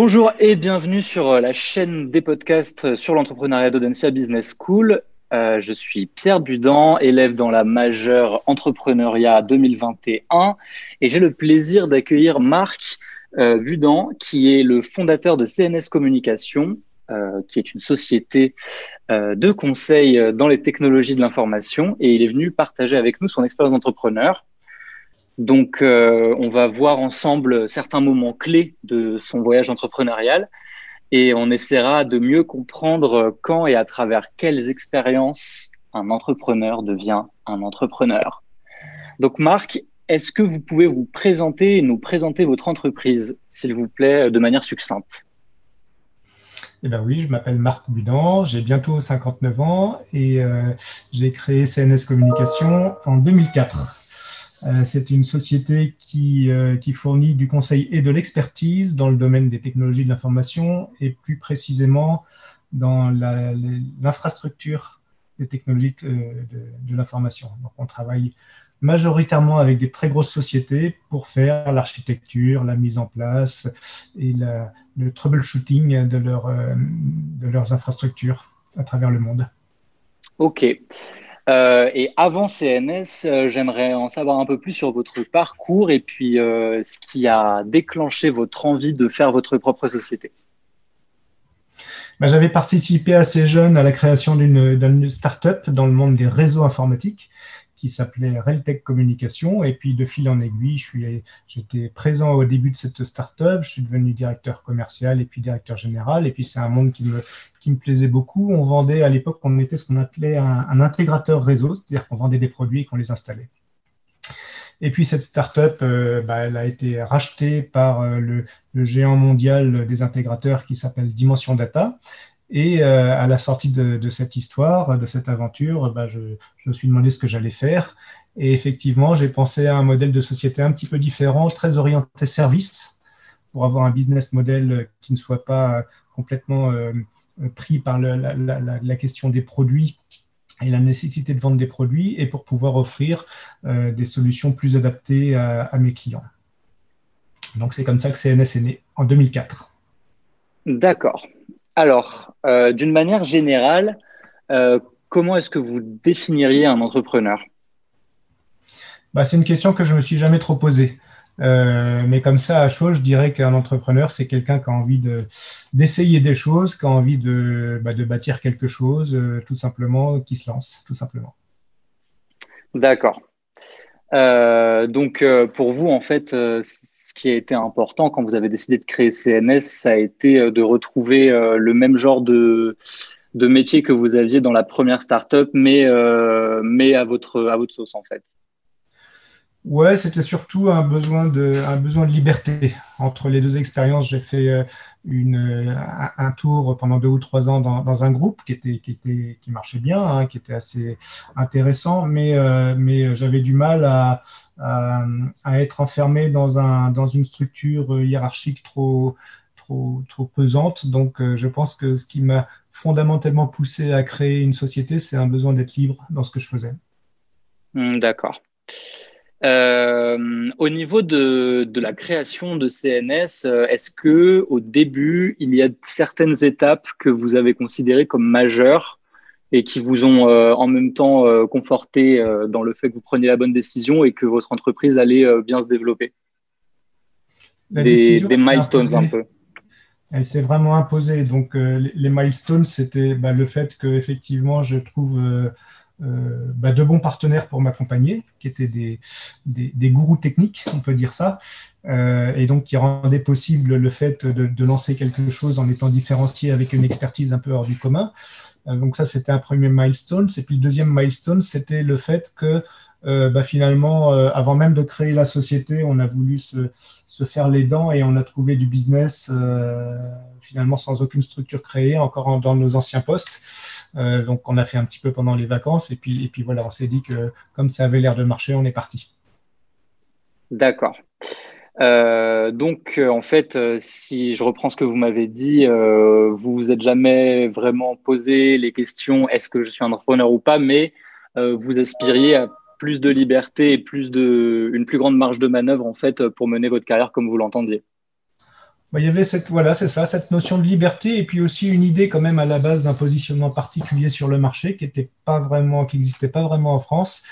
Bonjour et bienvenue sur euh, la chaîne des podcasts euh, sur l'entrepreneuriat d'Audencia Business School. Euh, je suis Pierre Budan, élève dans la majeure entrepreneuriat 2021 et j'ai le plaisir d'accueillir Marc Budan qui est le fondateur de CNS Communication, qui est une société de conseil dans les technologies de l'information et il est venu partager avec nous son expérience d'entrepreneur. Donc, euh, on va voir ensemble certains moments clés de son voyage entrepreneurial et on essaiera de mieux comprendre quand et à travers quelles expériences un entrepreneur devient un entrepreneur. Donc, Marc, est-ce que vous pouvez vous présenter et nous présenter votre entreprise, s'il vous plaît, de manière succincte? Eh bien oui, je m'appelle Marc Budan, j'ai bientôt 59 ans et euh, j'ai créé CNS Communication en 2004. Euh, c'est une société euh, qui, fournit du conseil et de l'expertise dans le domaine des technologies de l'information et plus précisément dans l'infrastructure des technologies de, de l'information. Donc on travaille majoritairement avec des très grosses sociétés pour faire l'architecture, la mise en place et le troubleshooting de, euh, de leurs infrastructures à travers le monde. OK. Euh, et avant CNS, euh, j'aimerais en savoir un peu plus sur votre parcours et puis euh, ce qui a déclenché votre envie de faire votre propre société. Bah, j'avais participé assez jeune à la création d'une start-up dans le monde des réseaux informatiques qui s'appelait Reltech Communication. Et puis, de fil en aiguille, j'étais présent au début de cette start-up. Je suis devenu directeur commercial et puis directeur général. Et puis, c'est un monde qui me, qui me plaisait beaucoup. On vendait, à l'époque, on était ce qu'on appelait un, intégrateur réseau, c'est-à-dire qu'on vendait des produits et qu'on les installait. Et puis cette start-up, euh, bah, elle a été rachetée par euh, le, le, géant mondial des intégrateurs qui s'appelle Dimension Data. Et euh, à la sortie de, cette histoire, de cette aventure, bah, je, me suis demandé ce que j'allais faire. Et effectivement, j'ai pensé à un modèle de société un petit peu différent, très orienté service, pour avoir un business model qui ne soit pas complètement euh, pris par la, question des produits et la nécessité de vendre des produits, et pour pouvoir offrir euh, des solutions plus adaptées à, à mes clients. Donc c'est comme ça que CNS est né en 2004. D'accord. Alors, euh, d'une manière générale, euh, comment est-ce que vous définiriez un entrepreneur? Bah, C'est une question que je ne me suis jamais trop posée. Euh, mais comme ça, à chaud, je dirais qu'un entrepreneur, c'est quelqu'un qui a envie d'essayer des choses, qui a envie de, bah, de bâtir quelque chose, tout simplement, qui se lance, tout simplement. D'accord. donc, pour vous, en fait, qui a été important quand vous avez décidé de créer CNS, ça a été euh, de retrouver euh, le même genre de, métier que vous aviez dans la première startup, mais, euh, mais à, votre, à votre sauce en fait. Ouais, c'était surtout un besoin, de, un besoin de liberté. Entre les deux expériences, j'ai fait une, un tour pendant deux ou trois ans dans, un groupe qui, était, qui, était, qui marchait bien, hein, qui était assez intéressant, mais, mais j'avais du mal à, à, être enfermé dans, un, dans une structure hiérarchique trop, trop, trop pesante. Donc, euh, je pense que ce qui m'a fondamentalement poussé à créer une société, c'est un besoin d'être libre dans ce que je faisais. Hmm, d'accord. Euh, au niveau de, de, la création de CNS, euh, est-ce que au début, il y a certaines étapes que vous avez considérées comme majeures et qui vous ont euh, en même temps euh, conforté dans le fait que vous preniez la bonne décision et que votre entreprise allait bien se développer? Des, milestones un peu. Elle s'est vraiment imposée. Donc, les milestones, c'était bah, le fait que effectivement, je trouve bah, de bons partenaires pour m'accompagner, qui étaient des, des, des, gourous techniques, on peut dire ça, et donc qui rendaient possible le fait de, de, lancer quelque chose en étant différencié avec une expertise un peu hors du commun. Euh, donc ça, c'était un premier milestone. Et puis le deuxième milestone, c'était le fait que euh, bah, finalement, euh, avant même de créer la société, on a voulu se, se, faire les dents et on a trouvé du business finalement sans aucune structure créée, encore dans nos anciens postes. Donc on a fait un petit peu pendant les vacances et puis, et puis voilà, on s'est dit que comme ça avait l'air de marcher, on est parti. D'accord. Euh, donc, euh, en fait, euh, si je reprends ce que vous m'avez dit, vous vous êtes jamais vraiment posé les questions est-ce que je suis un entrepreneur ou pas, mais vous aspiriez à plus de liberté et plus de, une plus grande marge de manœuvre en fait pour mener votre carrière comme vous l'entendiez. Bah, il y avait cette, voilà, c'est ça, cette notion de liberté et puis aussi une idée quand même à la base d'un positionnement particulier sur le marché qui était pas vraiment, qui n'existait pas vraiment en France.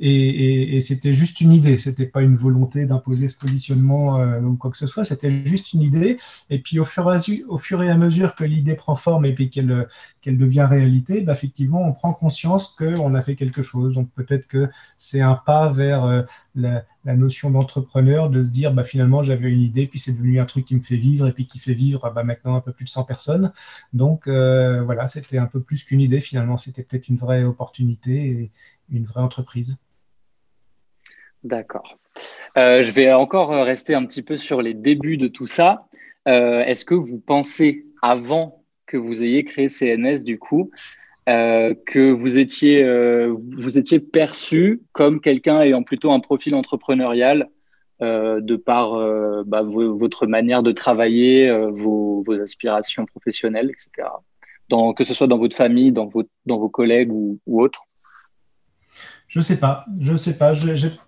Et, c'était juste une idée, c'était pas une volonté d'imposer ce positionnement euh, ou quoi que ce soit, c'était juste une idée. Et puis au fur et à, mesure que l'idée prend forme et puis qu'elle qu'elle devient réalité, bah, effectivement, on prend conscience qu'on a fait quelque chose. Donc peut-être que c'est un pas vers euh, la, la, notion d'entrepreneur, de se dire bah, finalement j'avais une idée, puis c'est devenu un truc qui me fait vivre et puis qui fait vivre bah, maintenant un peu plus de 100 personnes. Donc euh, voilà, c'était un peu plus qu'une idée finalement, c'était peut-être une vraie opportunité et une vraie entreprise. D'accord. Euh, je vais encore rester un petit peu sur les débuts de tout ça. Euh, est-ce que vous pensez, avant que vous ayez créé CNS, du coup, euh, que vous étiez, vous étiez perçu comme quelqu'un ayant plutôt un profil entrepreneurial de par bah, votre manière de travailler, vos, aspirations professionnelles, etc. Dans, que ce soit dans votre famille, dans vos, dans vos collègues ou, autres Je ne sais pas. Je sais pas.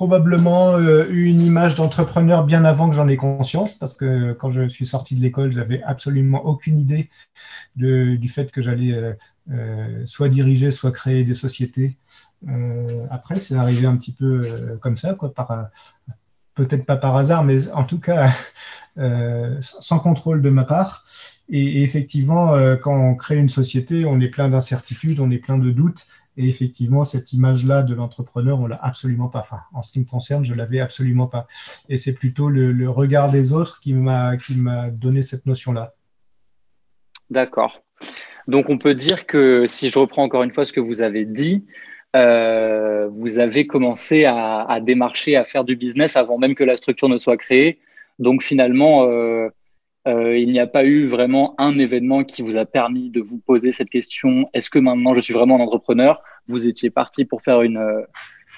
Probablement euh, eu une image d'entrepreneur bien avant que j'en ai conscience, parce que quand je suis sorti de l'école, j'avais absolument aucune idée du fait que j'allais euh, euh, soit diriger, soit créer des sociétés. après, c'est arrivé un petit peu comme ça, quoi, par, peut-être pas par hasard, mais en tout cas sans contrôle de ma part. Et, et effectivement, quand on crée une société, on est plein d'incertitudes, on est plein de doutes. Et effectivement, cette image-là de l'entrepreneur, on l'a absolument pas. En ce qui me concerne, je l'avais absolument pas. Et c'est plutôt le, regard des autres qui m'a qui m'a donné cette notion-là. D'accord. Donc, on peut dire que si je reprends encore une fois ce que vous avez dit, euh, vous avez commencé à, démarcher, à faire du business avant même que la structure ne soit créée. Donc, finalement, euh, euh, il n'y a pas eu vraiment un événement qui vous a permis de vous poser cette question est-ce que maintenant je suis vraiment un entrepreneur? Vous étiez parti pour faire une, euh,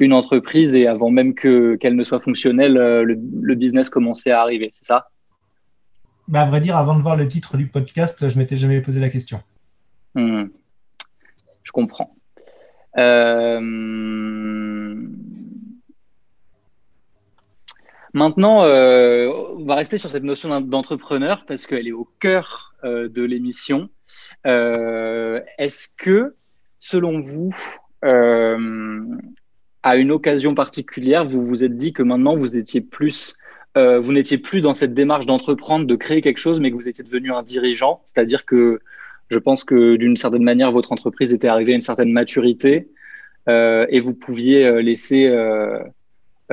une entreprise et avant même que qu'elle ne soit fonctionnelle, euh, le, business commençait à arriver, c'est ça? Bah, À vrai dire, avant de voir le titre du podcast, je m'étais jamais posé la question. Hmm. Je comprends. Euh... Maintenant, euh, on va rester sur cette notion d'entrepreneur parce qu'elle est au cœur euh, de l'émission. Est-ce que, selon vous, à une occasion particulière, vous vous êtes dit que maintenant plus, vous n'étiez plus dans cette démarche d'entreprendre, de créer quelque chose, mais que vous étiez devenu un dirigeant, c'est-à-dire que je pense que d'une certaine manière, votre entreprise était arrivée à une certaine maturité et vous pouviez laisser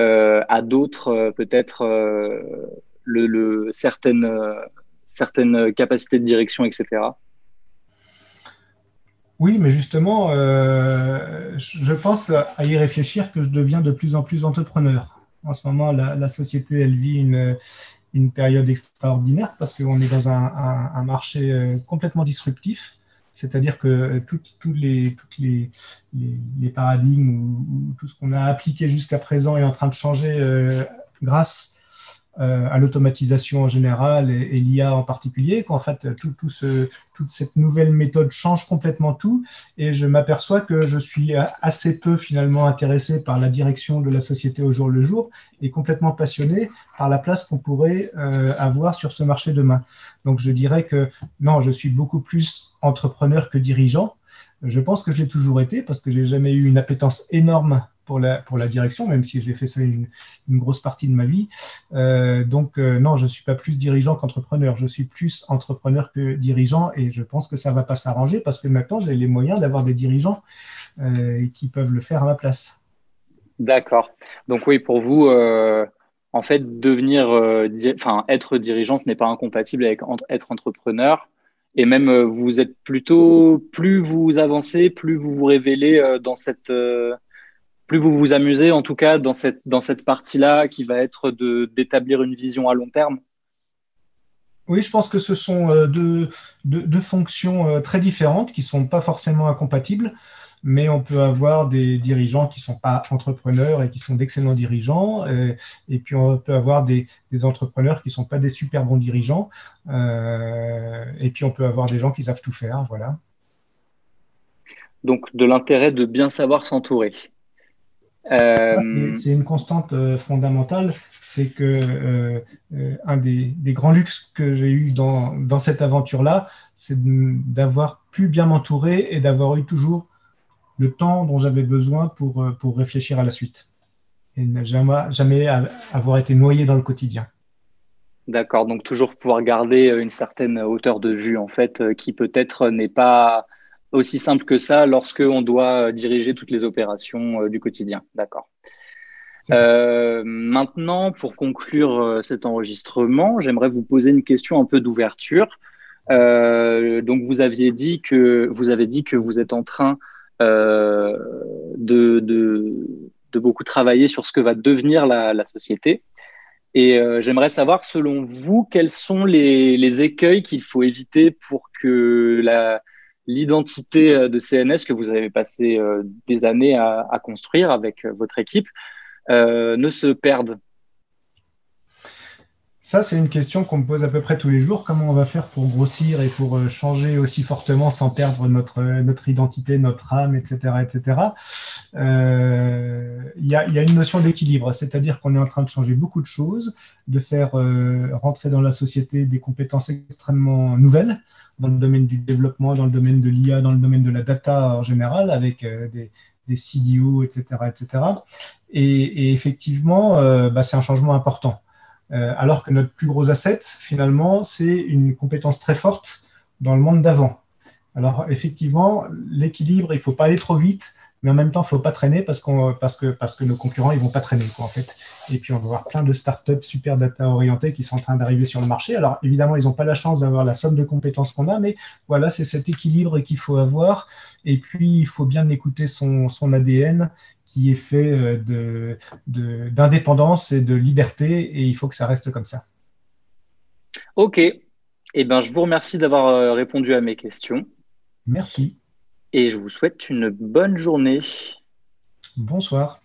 euh, à d'autres euh, peut-être euh, certaines, certaines capacités de direction, etc. Oui, mais justement, je pense à y réfléchir que je deviens de plus en plus entrepreneur. En ce moment, la, société, elle vit une, une, période extraordinaire parce qu'on est dans un, marché complètement disruptif. C'est-à-dire que les, toutes les, les, paradigmes ou, tout ce qu'on a appliqué jusqu'à présent est en train de changer euh, grâce euh, à l'automatisation en général et, l'IA en particulier, qu'en fait, tout, tout ce, toute cette nouvelle méthode change complètement tout. Et je m'aperçois que je suis assez peu finalement intéressé par la direction de la société au jour le jour et complètement passionné par la place qu'on pourrait euh, avoir sur ce marché demain. Donc je dirais que non, je suis beaucoup plus entrepreneur que dirigeant. Je pense que je l'ai toujours été parce que j'ai jamais eu une appétence énorme pour la, direction, même si j'ai fait ça une, grosse partie de ma vie. Euh, donc, euh, non, je ne suis pas plus dirigeant qu'entrepreneur. Je suis plus entrepreneur que dirigeant et je pense que ça ne va pas s'arranger parce que maintenant, j'ai les moyens d'avoir des dirigeants euh, qui peuvent le faire à ma place. D'accord. Donc, oui, pour vous, en fait, devenir, enfin, être dirigeant, ce n'est pas incompatible avec être entrepreneur. Et même, vous êtes plutôt, plus vous avancez, plus vous vous révélez dans cette plus vous vous amusez, en tout cas, dans cette, dans cette partie-là qui va être d'établir une vision à long terme Oui, je pense que ce sont euh, deux, deux, fonctions euh, très différentes qui ne sont pas forcément incompatibles, mais on peut avoir des dirigeants qui ne sont pas entrepreneurs et qui sont d'excellents dirigeants, et, et, puis on peut avoir des, des entrepreneurs qui ne sont pas des super bons dirigeants, euh, et puis on peut avoir des gens qui savent tout faire, voilà. Donc de l'intérêt de bien savoir s'entourer. C'est une constante fondamentale c'est que euh, euh, un des, grands luxes que j'ai eu dans, dans cette aventure-là, c'est d'avoir pu bien m'entourer et d'avoir eu toujours le temps dont j'avais besoin pour, euh, pour réfléchir à la suite. Et ne jamais, jamais avoir été noyé dans le quotidien. D'accord, donc toujours pouvoir garder une certaine hauteur de vue, en fait, qui peut-être n'est pas aussi simple que ça lorsque on doit diriger toutes les opérations du quotidien. D'accord. Euh, maintenant, pour conclure euh, cet enregistrement, j'aimerais vous poser une question un peu d'ouverture. Euh, donc, vous aviez dit que vous avez dit que vous êtes en train de, de, beaucoup travailler sur ce que va devenir la, la société. Et j'aimerais savoir, selon vous, quels sont les, les écueils qu'il faut éviter pour que l'identité de CNS que vous avez passé des années à, construire avec votre équipe euh, ne se perdent ça, c'est une question qu'on me pose à peu près tous les jours. Comment on va faire pour grossir et pour euh, changer aussi fortement sans perdre notre, notre identité, notre âme, etc. etc. Euh, il y, a, une notion d'équilibre, c'est-à-dire qu'on est en train de changer beaucoup de choses, de faire rentrer dans la société des compétences extrêmement nouvelles dans le domaine du développement, dans le domaine de l'IA, dans le domaine de la data en général, avec des, des CDO, etc. etc. Et, effectivement, euh, bah, c'est un changement important. Euh, alors que notre plus gros asset, finalement, c'est une compétence très forte dans le monde d'avant. Alors effectivement, l'équilibre, il ne faut pas aller trop vite, mais en même temps, il ne faut pas traîner parce, qu'on, parce, que, parce que nos concurrents, ils ne vont pas traîner, quoi, en fait. Et puis, on va voir plein de startups super data orientées qui sont en train d'arriver sur le marché. Alors, évidemment, ils n'ont pas la chance d'avoir la somme de compétences qu'on a, mais voilà, c'est cet équilibre qu'il faut avoir. Et puis, il faut bien écouter son, son ADN qui est fait euh, de, de, d'indépendance et de liberté, et il faut que ça reste comme ça. OK. Eh ben, je vous remercie d'avoir euh, répondu à mes questions. Merci et je vous souhaite une bonne journée. Bonsoir.